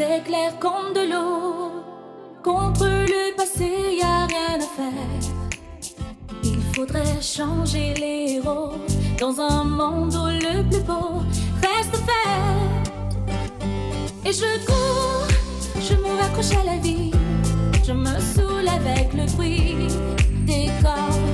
C'est clair comme de l'eau. Contre le passé, y a rien à faire. Il faudrait changer les héros dans un monde où le plus beau reste à faire. Et je cours, je me raccroche à la vie. Je me saoule avec le bruit des corps.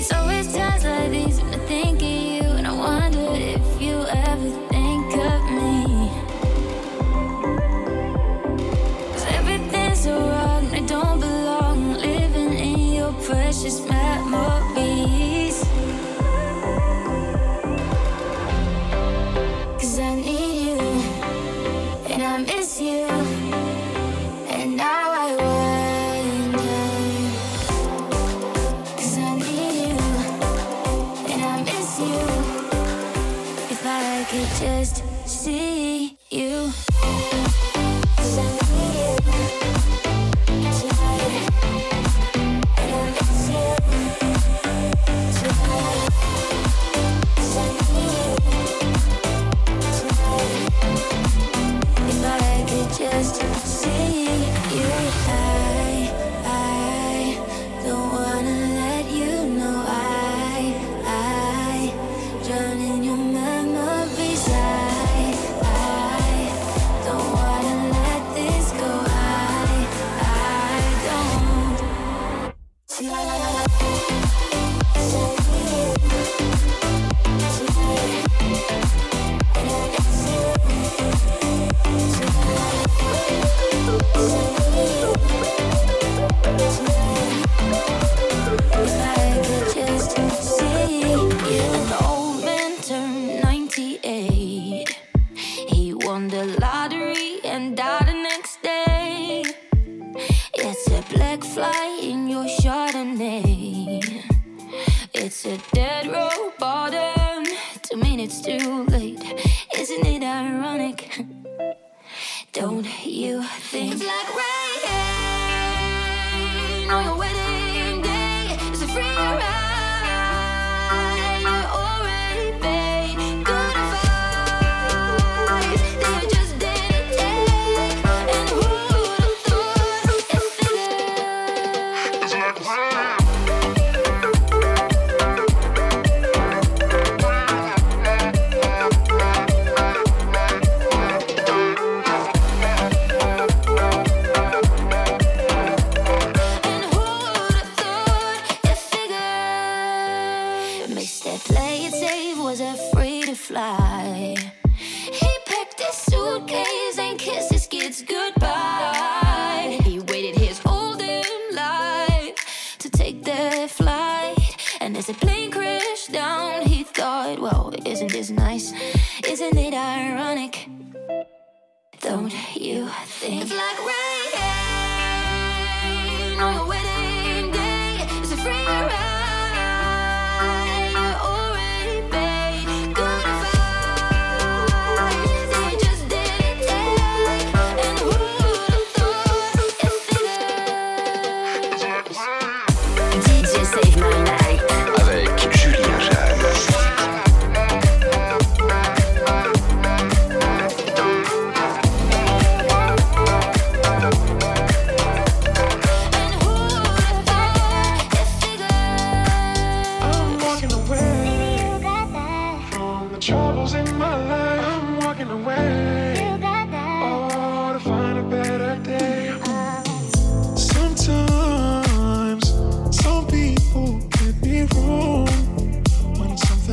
It's always times like these when I think of you. You think? Like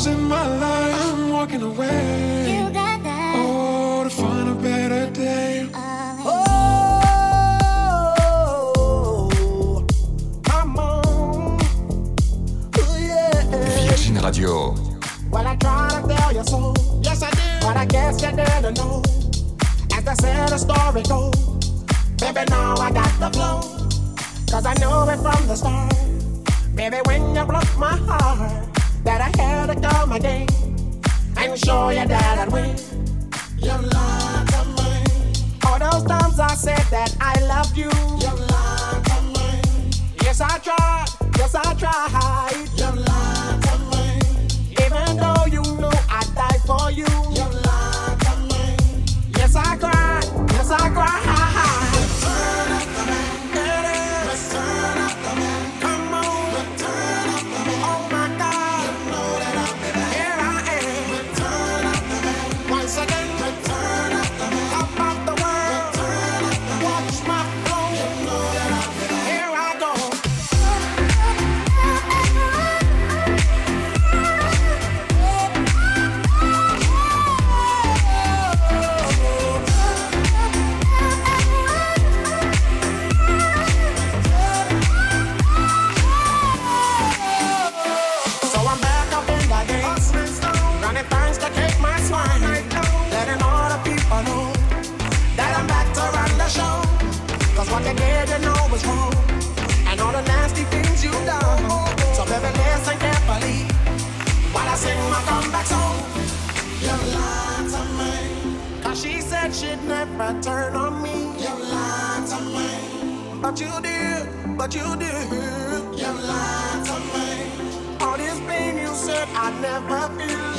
losing my life. I'm walking away. You got that. Oh, to find a better day. Oh, I'm on. Ooh, yeah. Virgin Radio. Well, I try to tell you so. Yes, I did. But I guess you didn't know. As I said, the story goes. Baby, now I got the flow. Cause I know it from the start. Baby, when you broke my heart that I had to my again and show you that I'd win. Your love of mine. All those times I said that I loved you. Your love of mine. Yes, I tried. Yes, I tried. Your love of mine. Even though you know I'd die for you. But you did, but you did. You lied to me. All this pain you said I never feel.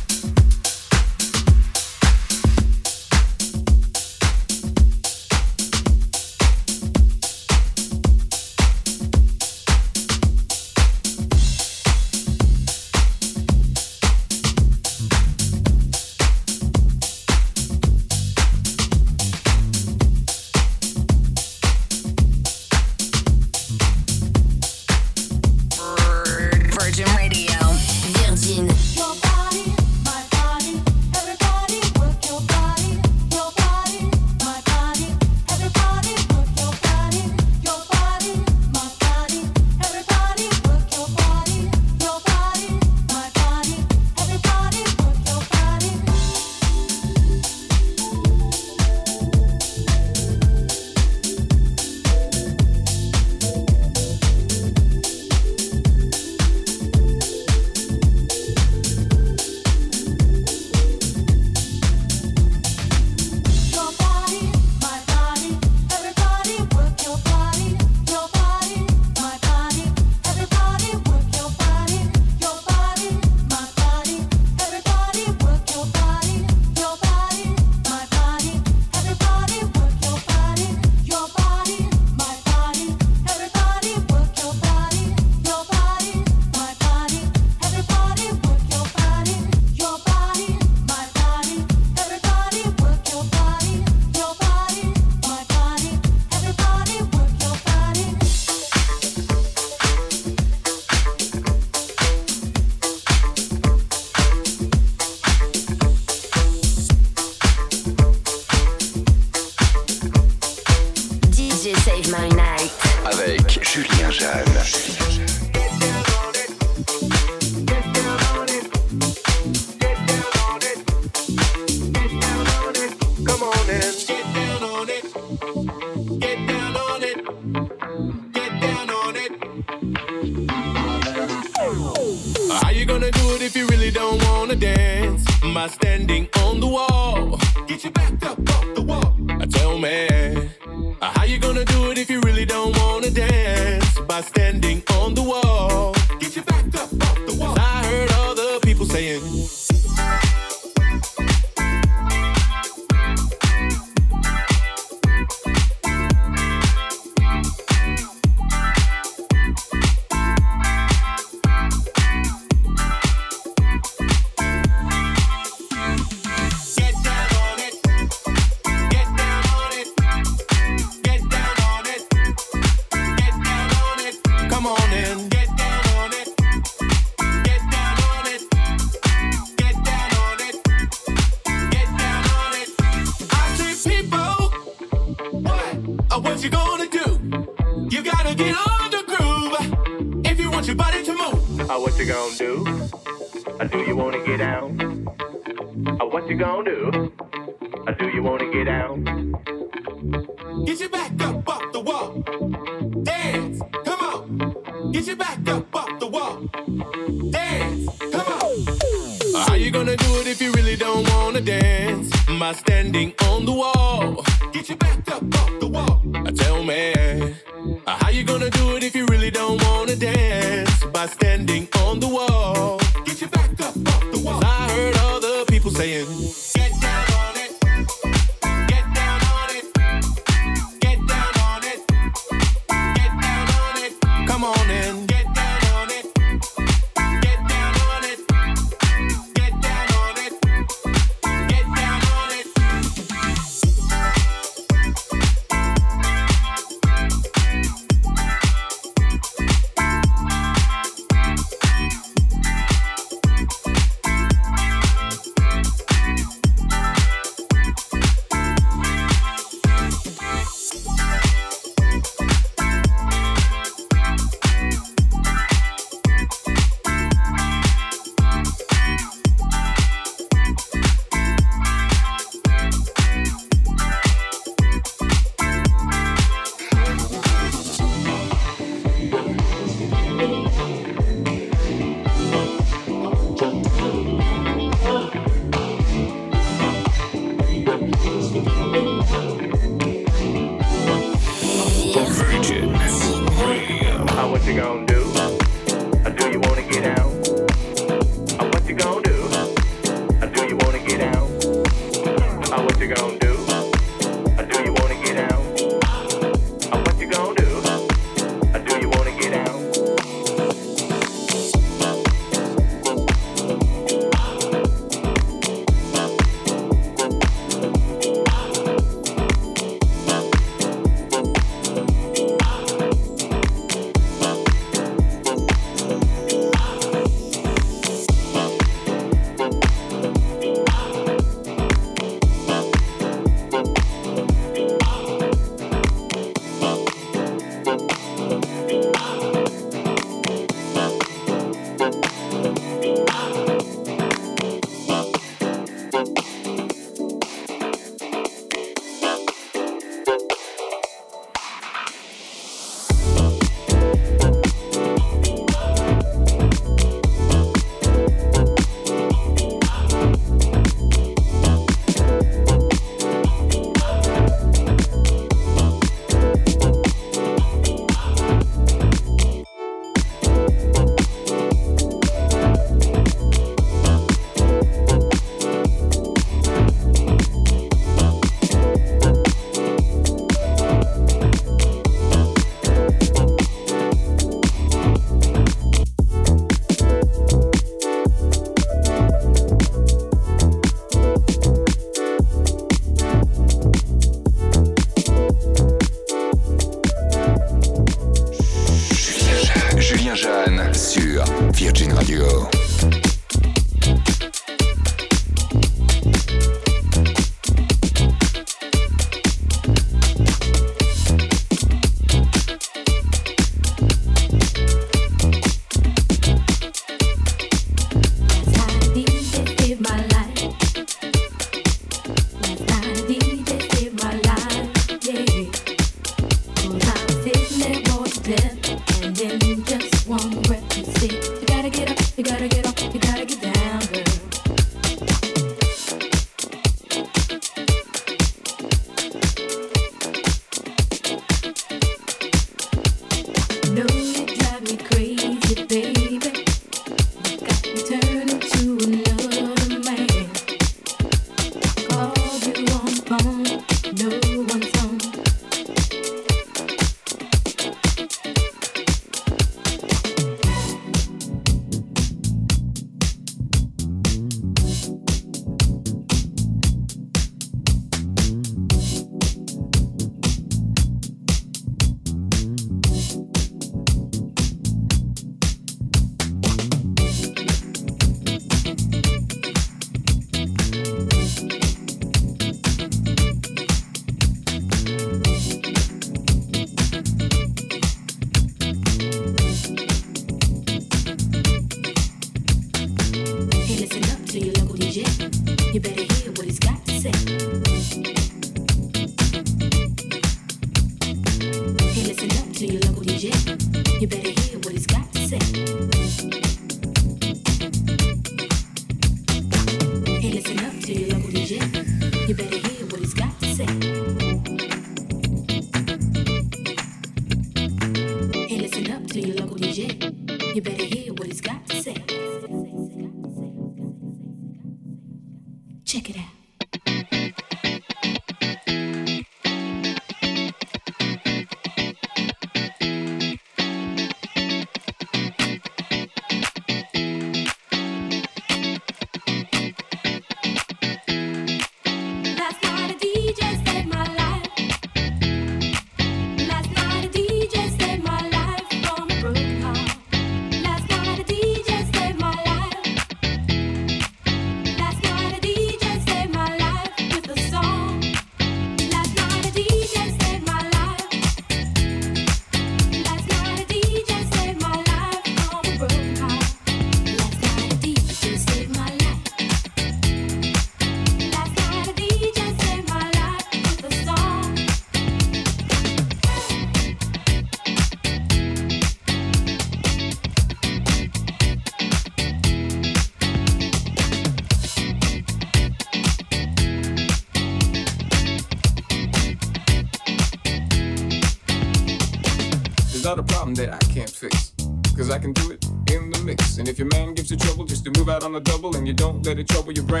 On the double and you don't let it trouble your brain.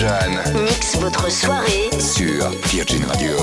Jan mixe votre soirée sur Virgin Radio.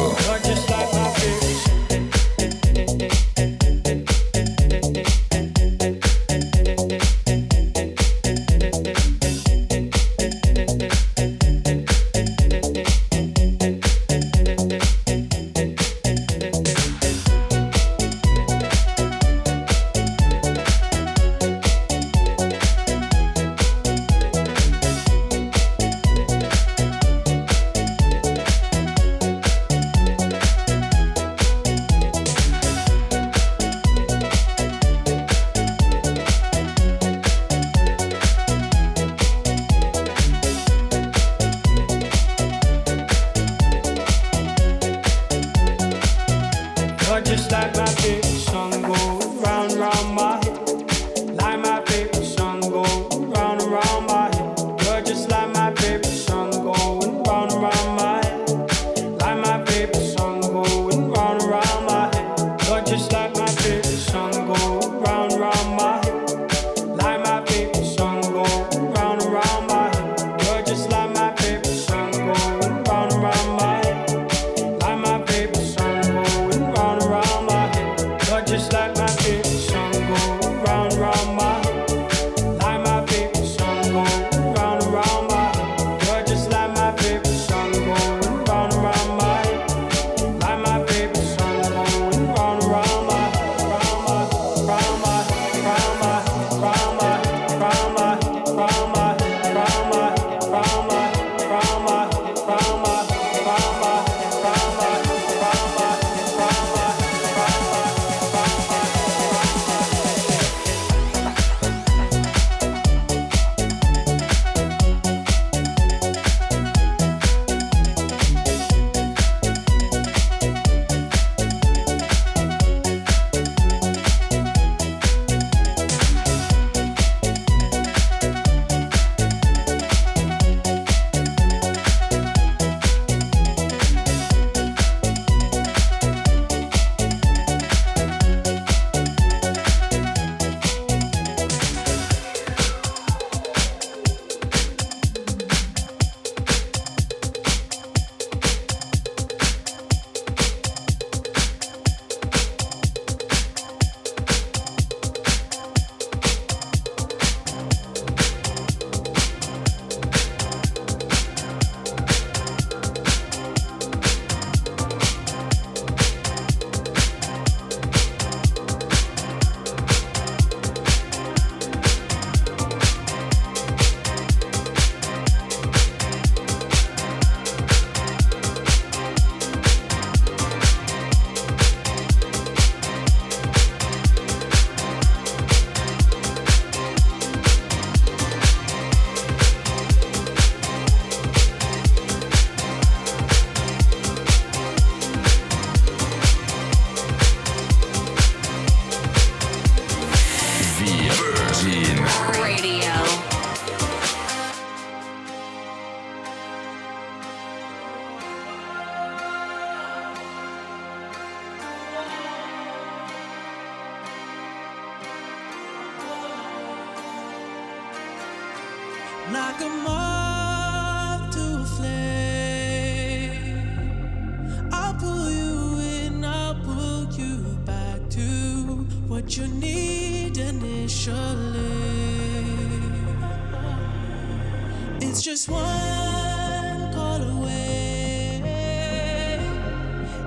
It's just one call away,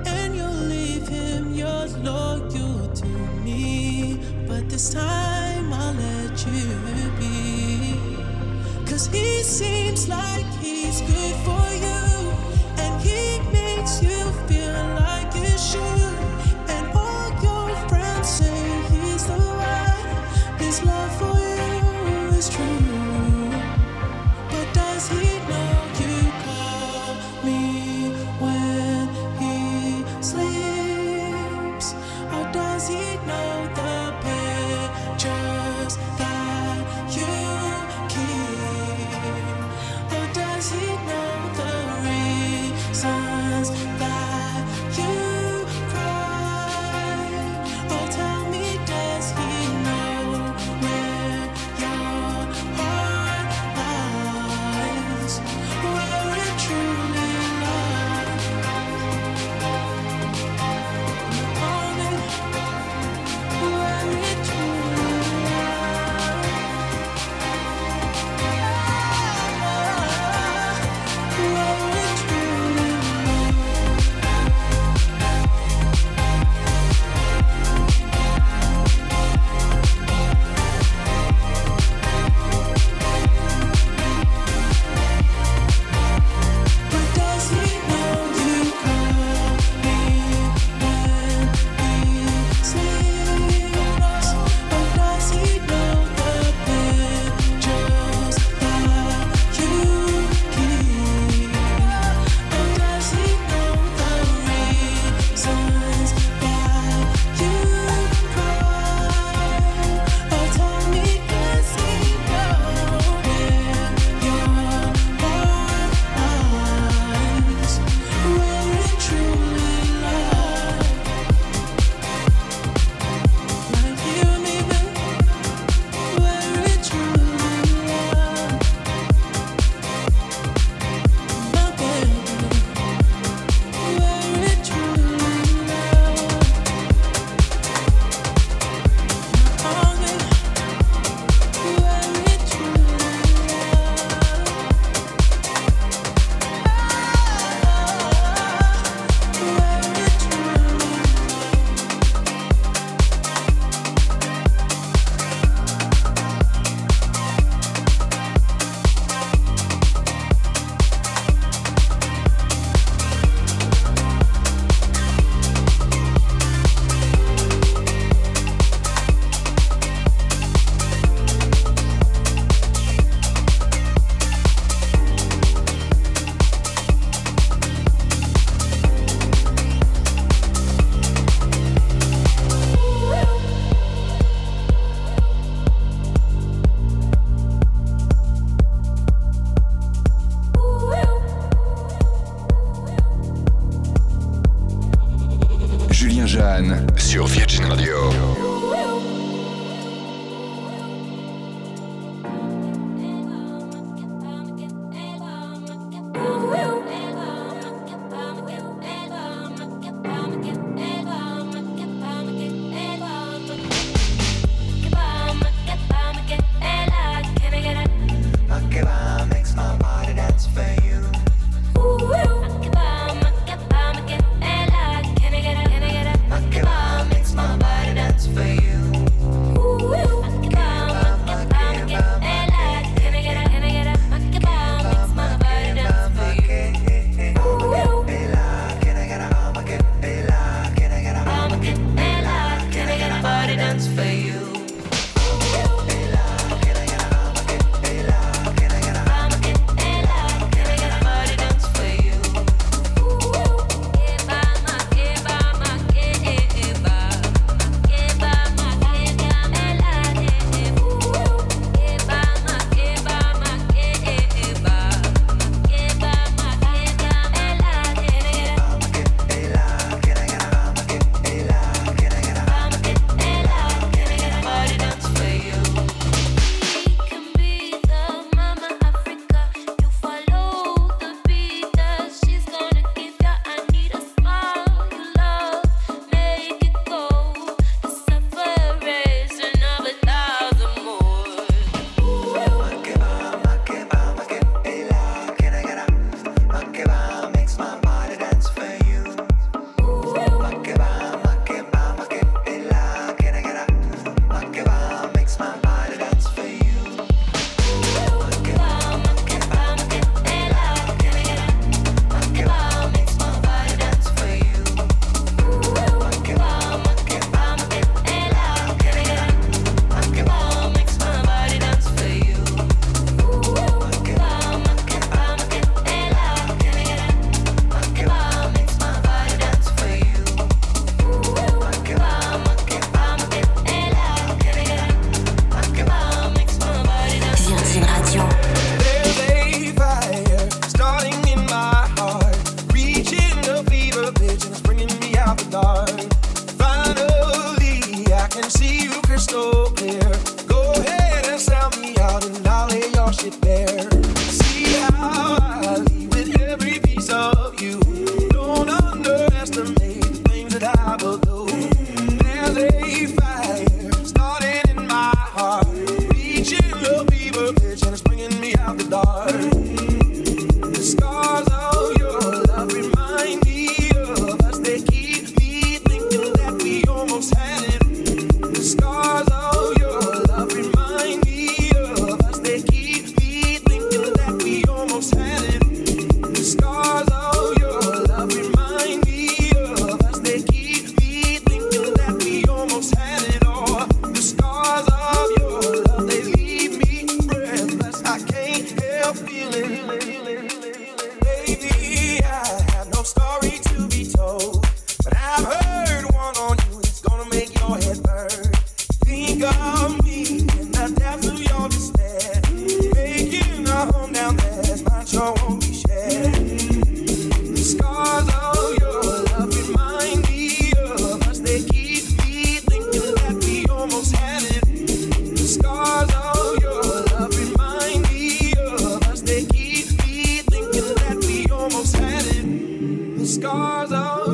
and you'll leave him your loyal to me. But this time I'll let you be, cause he seems like he's good for.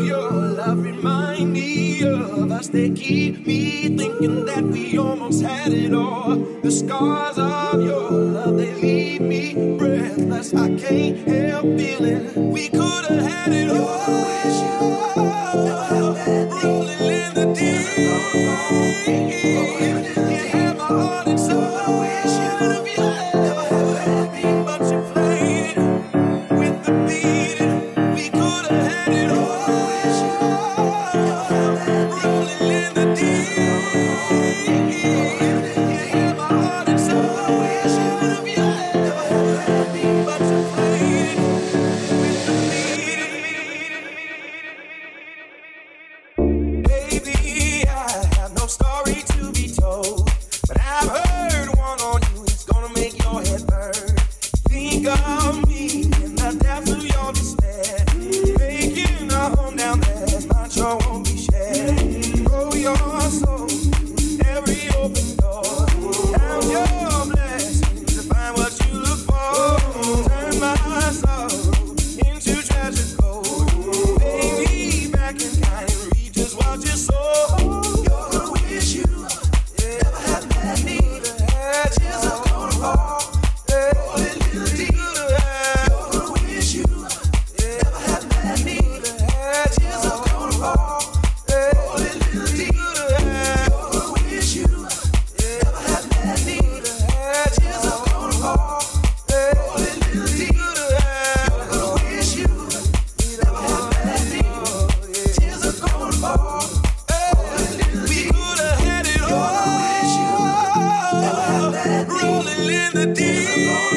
your love remind me of us. They keep me thinking that we almost had it all. The scars of your love, they leave me breathless. I can't help feeling we could have had it all. Wish you all. All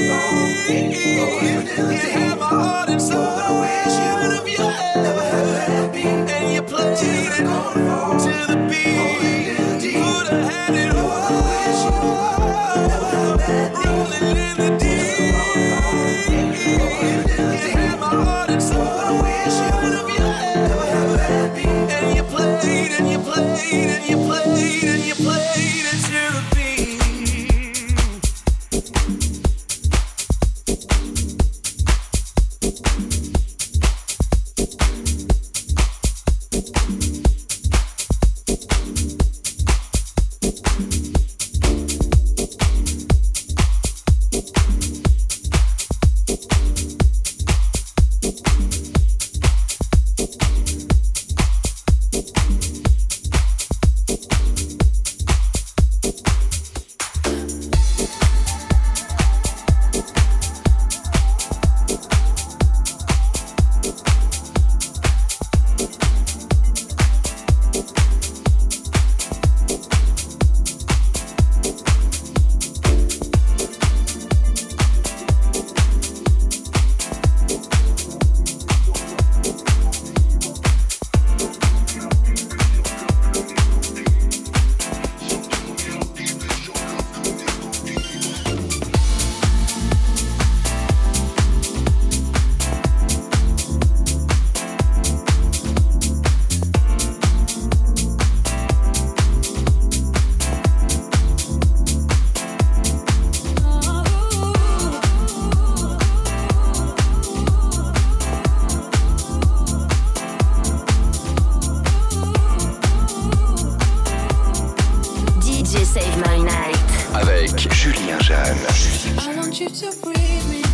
I wish you would have Save My Night. Avec Julien Jeanne. I want you to breathe me.